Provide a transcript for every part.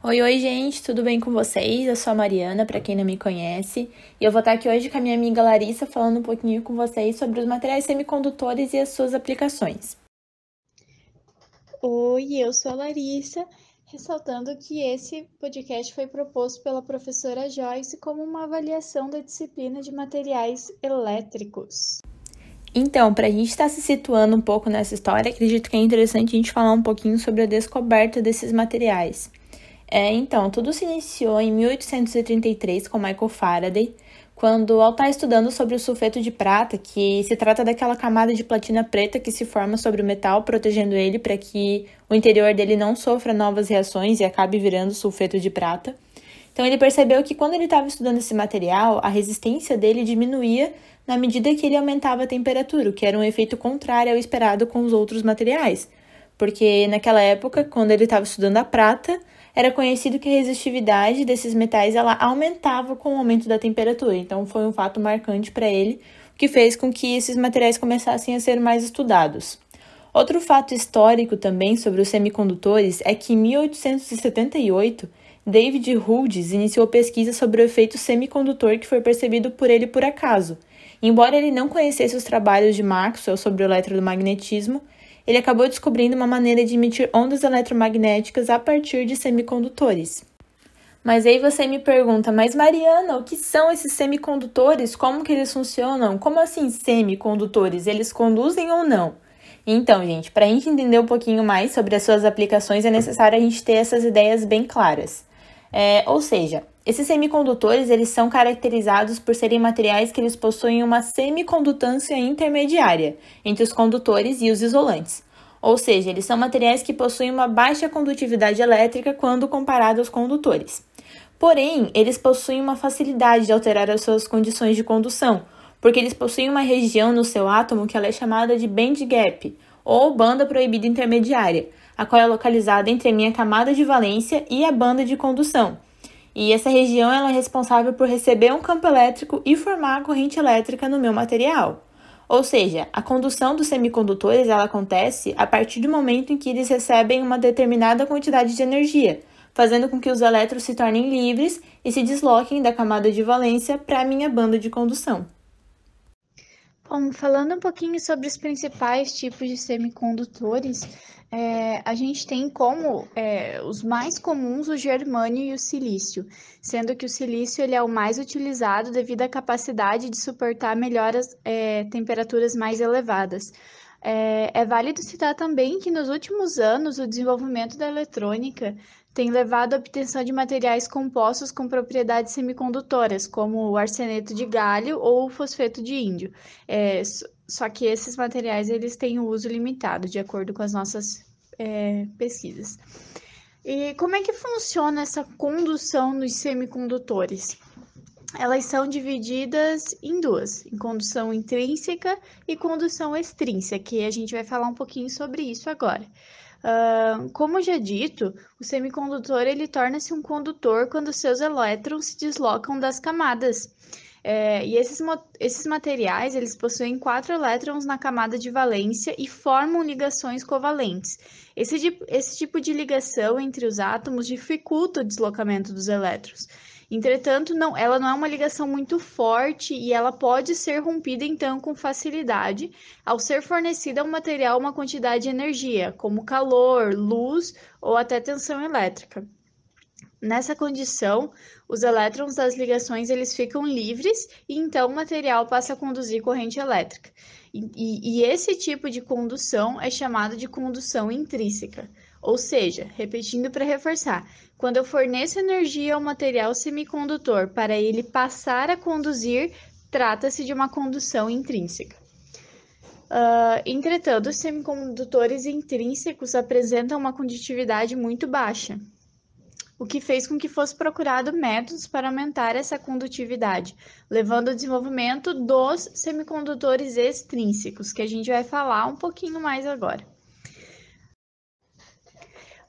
Oi, oi, gente, tudo bem com vocês? Eu sou a Mariana, para quem não me conhece, e eu vou estar aqui hoje com a minha amiga Larissa falando um pouquinho com vocês sobre os materiais semicondutores e as suas aplicações. Oi, eu sou a Larissa, ressaltando que esse podcast foi proposto pela professora Joyce como uma avaliação da disciplina de materiais elétricos. Então, para a gente estar se situando um pouco nessa história, acredito que é interessante a gente falar um pouquinho sobre a descoberta desses materiais. É, então, tudo se iniciou em 1833 com Michael Faraday, quando, ao estar estudando sobre o sulfeto de prata, que se trata daquela camada de platina preta que se forma sobre o metal, protegendo ele para que o interior dele não sofra novas reações e acabe virando sulfeto de prata. Então, ele percebeu que quando ele estava estudando esse material, a resistência dele diminuía na medida que ele aumentava a temperatura, o que era um efeito contrário ao esperado com os outros materiais. Porque naquela época, quando ele estava estudando a prata, era conhecido que a resistividade desses metais ela aumentava com o aumento da temperatura. Então foi um fato marcante para ele, que fez com que esses materiais começassem a ser mais estudados. Outro fato histórico também sobre os semicondutores é que em 1878 David Huldes iniciou pesquisa sobre o efeito semicondutor que foi percebido por ele por acaso. Embora ele não conhecesse os trabalhos de Maxwell sobre o eletromagnetismo, ele acabou descobrindo uma maneira de emitir ondas eletromagnéticas a partir de semicondutores. Mas aí você me pergunta, mas Mariana, o que são esses semicondutores? Como que eles funcionam? Como assim semicondutores? Eles conduzem ou não? Então, gente, para a gente entender um pouquinho mais sobre as suas aplicações, é necessário a gente ter essas ideias bem claras. É, ou seja, esses semicondutores eles são caracterizados por serem materiais que eles possuem uma semicondutância intermediária entre os condutores e os isolantes. Ou seja, eles são materiais que possuem uma baixa condutividade elétrica quando comparados aos condutores. Porém, eles possuem uma facilidade de alterar as suas condições de condução, porque eles possuem uma região no seu átomo que ela é chamada de band gap, ou banda proibida intermediária, a qual é localizada entre a minha camada de valência e a banda de condução e essa região ela é responsável por receber um campo elétrico e formar a corrente elétrica no meu material. Ou seja, a condução dos semicondutores ela acontece a partir do momento em que eles recebem uma determinada quantidade de energia, fazendo com que os elétrons se tornem livres e se desloquem da camada de valência para a minha banda de condução. Bom, falando um pouquinho sobre os principais tipos de semicondutores, é, a gente tem como é, os mais comuns o germânio e o silício, sendo que o silício ele é o mais utilizado devido à capacidade de suportar melhores é, temperaturas mais elevadas. É, é válido citar também que nos últimos anos o desenvolvimento da eletrônica tem levado à obtenção de materiais compostos com propriedades semicondutoras, como o arseneto de galho ou o fosfeto de índio. Só que esses materiais eles têm um uso limitado, de acordo com as nossas é, pesquisas. E como é que funciona essa condução nos semicondutores? Elas são divididas em duas, em condução intrínseca e condução extrínseca, que a gente vai falar um pouquinho sobre isso agora. Uh, como já dito, o semicondutor ele torna-se um condutor quando seus elétrons se deslocam das camadas. É, e esses, esses materiais eles possuem quatro elétrons na camada de valência e formam ligações covalentes. Esse, esse tipo de ligação entre os átomos dificulta o deslocamento dos elétrons. Entretanto, não, ela não é uma ligação muito forte e ela pode ser rompida então com facilidade ao ser fornecida ao material uma quantidade de energia, como calor, luz ou até tensão elétrica. Nessa condição, os elétrons das ligações eles ficam livres e então o material passa a conduzir corrente elétrica. E, e, e esse tipo de condução é chamado de condução intrínseca. Ou seja, repetindo para reforçar, quando eu forneço energia ao material semicondutor para ele passar a conduzir, trata-se de uma condução intrínseca. Uh, entretanto, os semicondutores intrínsecos apresentam uma condutividade muito baixa, o que fez com que fosse procurado métodos para aumentar essa condutividade, levando ao desenvolvimento dos semicondutores extrínsecos, que a gente vai falar um pouquinho mais agora.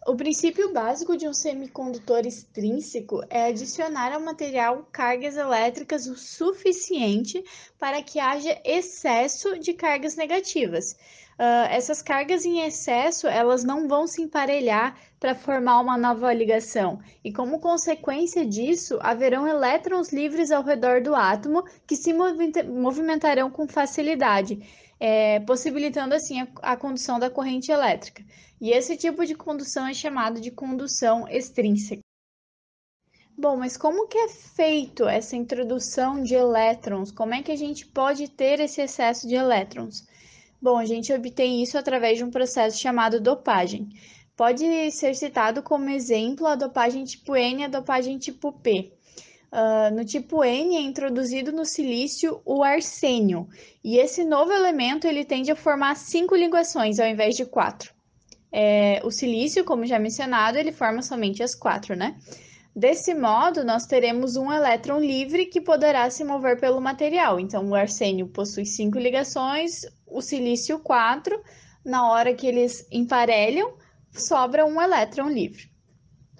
O princípio básico de um semicondutor extrínseco é adicionar ao material cargas elétricas o suficiente para que haja excesso de cargas negativas. Uh, essas cargas em excesso, elas não vão se emparelhar para formar uma nova ligação. E como consequência disso, haverão elétrons livres ao redor do átomo que se movimentarão com facilidade, é, possibilitando assim a, a condução da corrente elétrica. E esse tipo de condução é chamado de condução extrínseca. Bom, mas como que é feito essa introdução de elétrons? Como é que a gente pode ter esse excesso de elétrons? Bom, a gente obtém isso através de um processo chamado dopagem. Pode ser citado como exemplo a dopagem tipo N e a dopagem tipo P. Uh, no tipo N é introduzido no silício o arsênio, e esse novo elemento ele tende a formar cinco ligações ao invés de quatro. É, o silício, como já mencionado, ele forma somente as quatro, né? Desse modo, nós teremos um elétron livre que poderá se mover pelo material. Então, o arsênio possui cinco ligações, o silício quatro. Na hora que eles emparelham, sobra um elétron livre.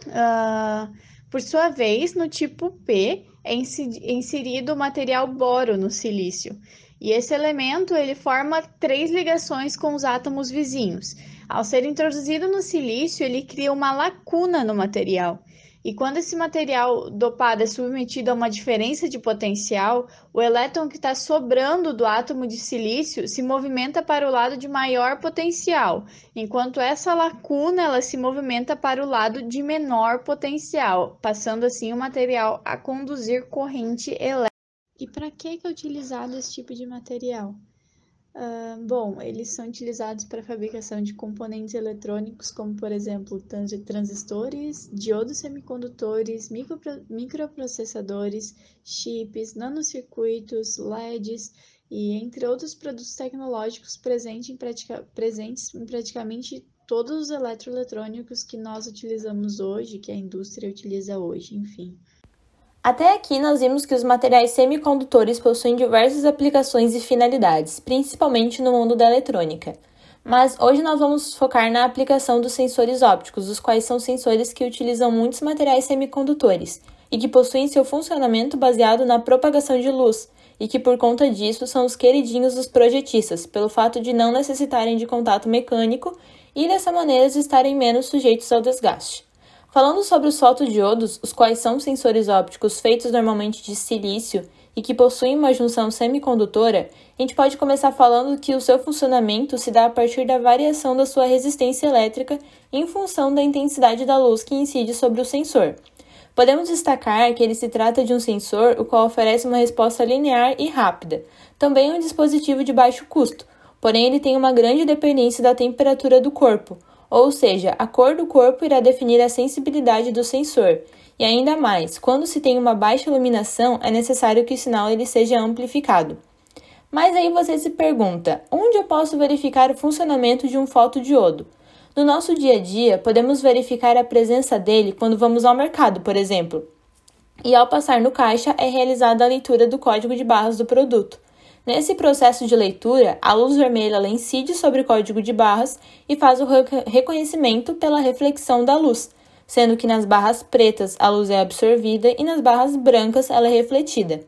Uh, por sua vez, no tipo P, é inserido o material boro no silício. E esse elemento ele forma três ligações com os átomos vizinhos. Ao ser introduzido no silício, ele cria uma lacuna no material. E quando esse material dopado é submetido a uma diferença de potencial, o elétron que está sobrando do átomo de silício se movimenta para o lado de maior potencial, enquanto essa lacuna ela se movimenta para o lado de menor potencial, passando assim o material a conduzir corrente elétrica. E para que é utilizado esse tipo de material? Bom, eles são utilizados para a fabricação de componentes eletrônicos, como por exemplo transistores, diodos semicondutores, micropro microprocessadores, chips, nanocircuitos, LEDs e entre outros produtos tecnológicos em, presentes em praticamente todos os eletroeletrônicos que nós utilizamos hoje, que a indústria utiliza hoje, enfim. Até aqui nós vimos que os materiais semicondutores possuem diversas aplicações e finalidades, principalmente no mundo da eletrônica. Mas hoje nós vamos focar na aplicação dos sensores ópticos, os quais são sensores que utilizam muitos materiais semicondutores e que possuem seu funcionamento baseado na propagação de luz, e que por conta disso são os queridinhos dos projetistas, pelo fato de não necessitarem de contato mecânico e dessa maneira estarem menos sujeitos ao desgaste. Falando sobre os fotodiodos, os quais são sensores ópticos feitos normalmente de silício e que possuem uma junção semicondutora, a gente pode começar falando que o seu funcionamento se dá a partir da variação da sua resistência elétrica em função da intensidade da luz que incide sobre o sensor. Podemos destacar que ele se trata de um sensor o qual oferece uma resposta linear e rápida. Também é um dispositivo de baixo custo, porém ele tem uma grande dependência da temperatura do corpo, ou seja, a cor do corpo irá definir a sensibilidade do sensor. E ainda mais, quando se tem uma baixa iluminação, é necessário que o sinal ele seja amplificado. Mas aí você se pergunta, onde eu posso verificar o funcionamento de um fotodiodo? No nosso dia a dia, podemos verificar a presença dele quando vamos ao mercado, por exemplo. E ao passar no caixa, é realizada a leitura do código de barras do produto. Nesse processo de leitura, a luz vermelha incide sobre o código de barras e faz o reconhecimento pela reflexão da luz, sendo que nas barras pretas a luz é absorvida e nas barras brancas ela é refletida.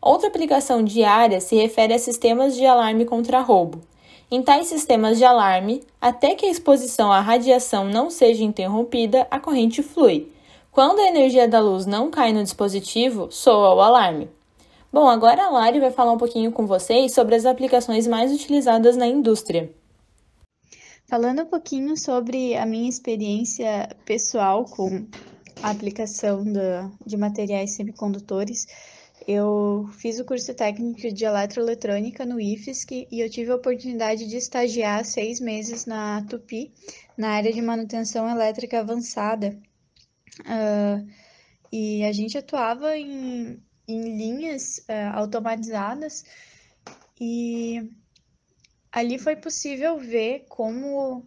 Outra aplicação diária se refere a sistemas de alarme contra roubo. Em tais sistemas de alarme, até que a exposição à radiação não seja interrompida, a corrente flui. Quando a energia da luz não cai no dispositivo, soa o alarme. Bom, agora a Lari vai falar um pouquinho com vocês sobre as aplicações mais utilizadas na indústria. Falando um pouquinho sobre a minha experiência pessoal com a aplicação de materiais semicondutores, eu fiz o curso técnico de eletroeletrônica no IFSC e eu tive a oportunidade de estagiar seis meses na Tupi, na área de manutenção elétrica avançada. Uh, e a gente atuava em em linhas é, automatizadas e ali foi possível ver como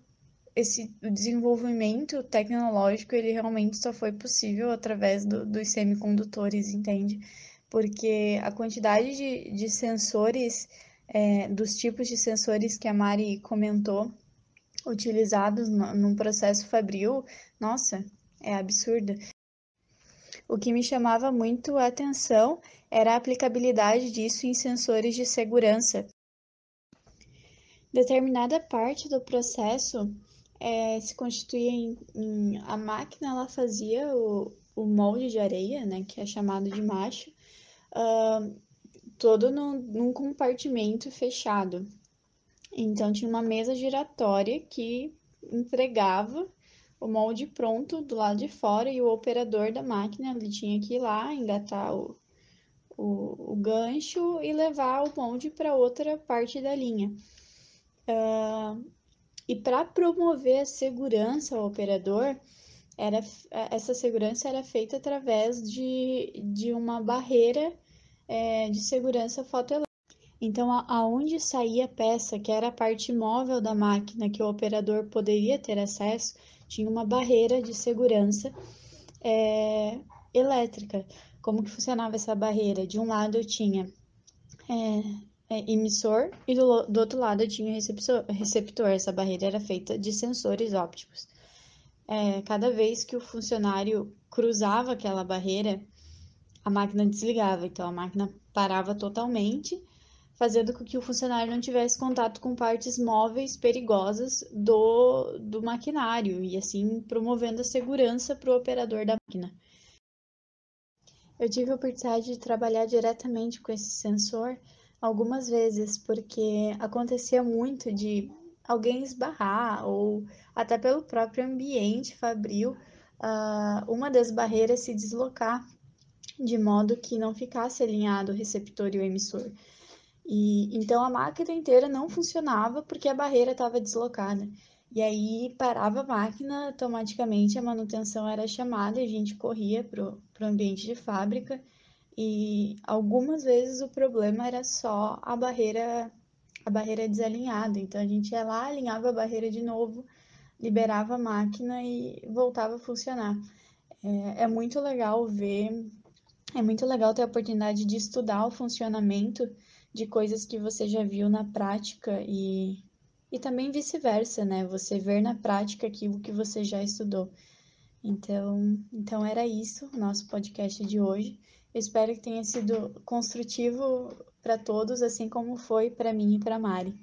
esse desenvolvimento tecnológico ele realmente só foi possível através do, dos semicondutores, entende? Porque a quantidade de, de sensores, é, dos tipos de sensores que a Mari comentou, utilizados no, num processo fabril, nossa, é absurda. O que me chamava muito a atenção era a aplicabilidade disso em sensores de segurança. Determinada parte do processo é, se constituía em, em, a máquina, ela fazia o, o molde de areia, né, que é chamado de macho, uh, todo no, num compartimento fechado. Então tinha uma mesa giratória que entregava o molde pronto do lado de fora e o operador da máquina ele tinha que ir lá engatar o, o, o gancho e levar o molde para outra parte da linha. Uh, e para promover a segurança ao operador, era, essa segurança era feita através de, de uma barreira é, de segurança fotoelétrica. Então, aonde saía a peça, que era a parte móvel da máquina que o operador poderia ter acesso, tinha uma barreira de segurança é, elétrica. Como que funcionava essa barreira? De um lado eu tinha é, é, emissor e do, do, outro lado eu tinha receptor, receptor. Essa barreira era feita de sensores ópticos. É, cada vez que o funcionário cruzava aquela barreira, a máquina desligava, então a máquina parava totalmente fazendo com que o funcionário não tivesse contato com partes móveis perigosas do, do maquinário e assim promovendo a segurança para o operador da máquina. Eu tive a oportunidade de trabalhar diretamente com esse sensor algumas vezes, porque acontecia muito de alguém esbarrar ou até pelo próprio ambiente fabril, uh, uma das barreiras se deslocar de modo que não ficasse alinhado o receptor e o emissor. E então a máquina inteira não funcionava porque a barreira estava deslocada. E aí parava a máquina, automaticamente a manutenção era chamada a gente corria para o ambiente de fábrica. E algumas vezes o problema era só a barreira a barreira desalinhada. Então a gente ia lá, alinhava a barreira de novo, liberava a máquina e voltava a funcionar. É, é muito legal ver, é muito legal ter a oportunidade de estudar o funcionamento de coisas que você já viu na prática e, e também vice-versa, né? Você ver na prática aquilo que você já estudou. Então, então era isso, o nosso podcast de hoje. Eu espero que tenha sido construtivo para todos, assim como foi para mim e para Mari.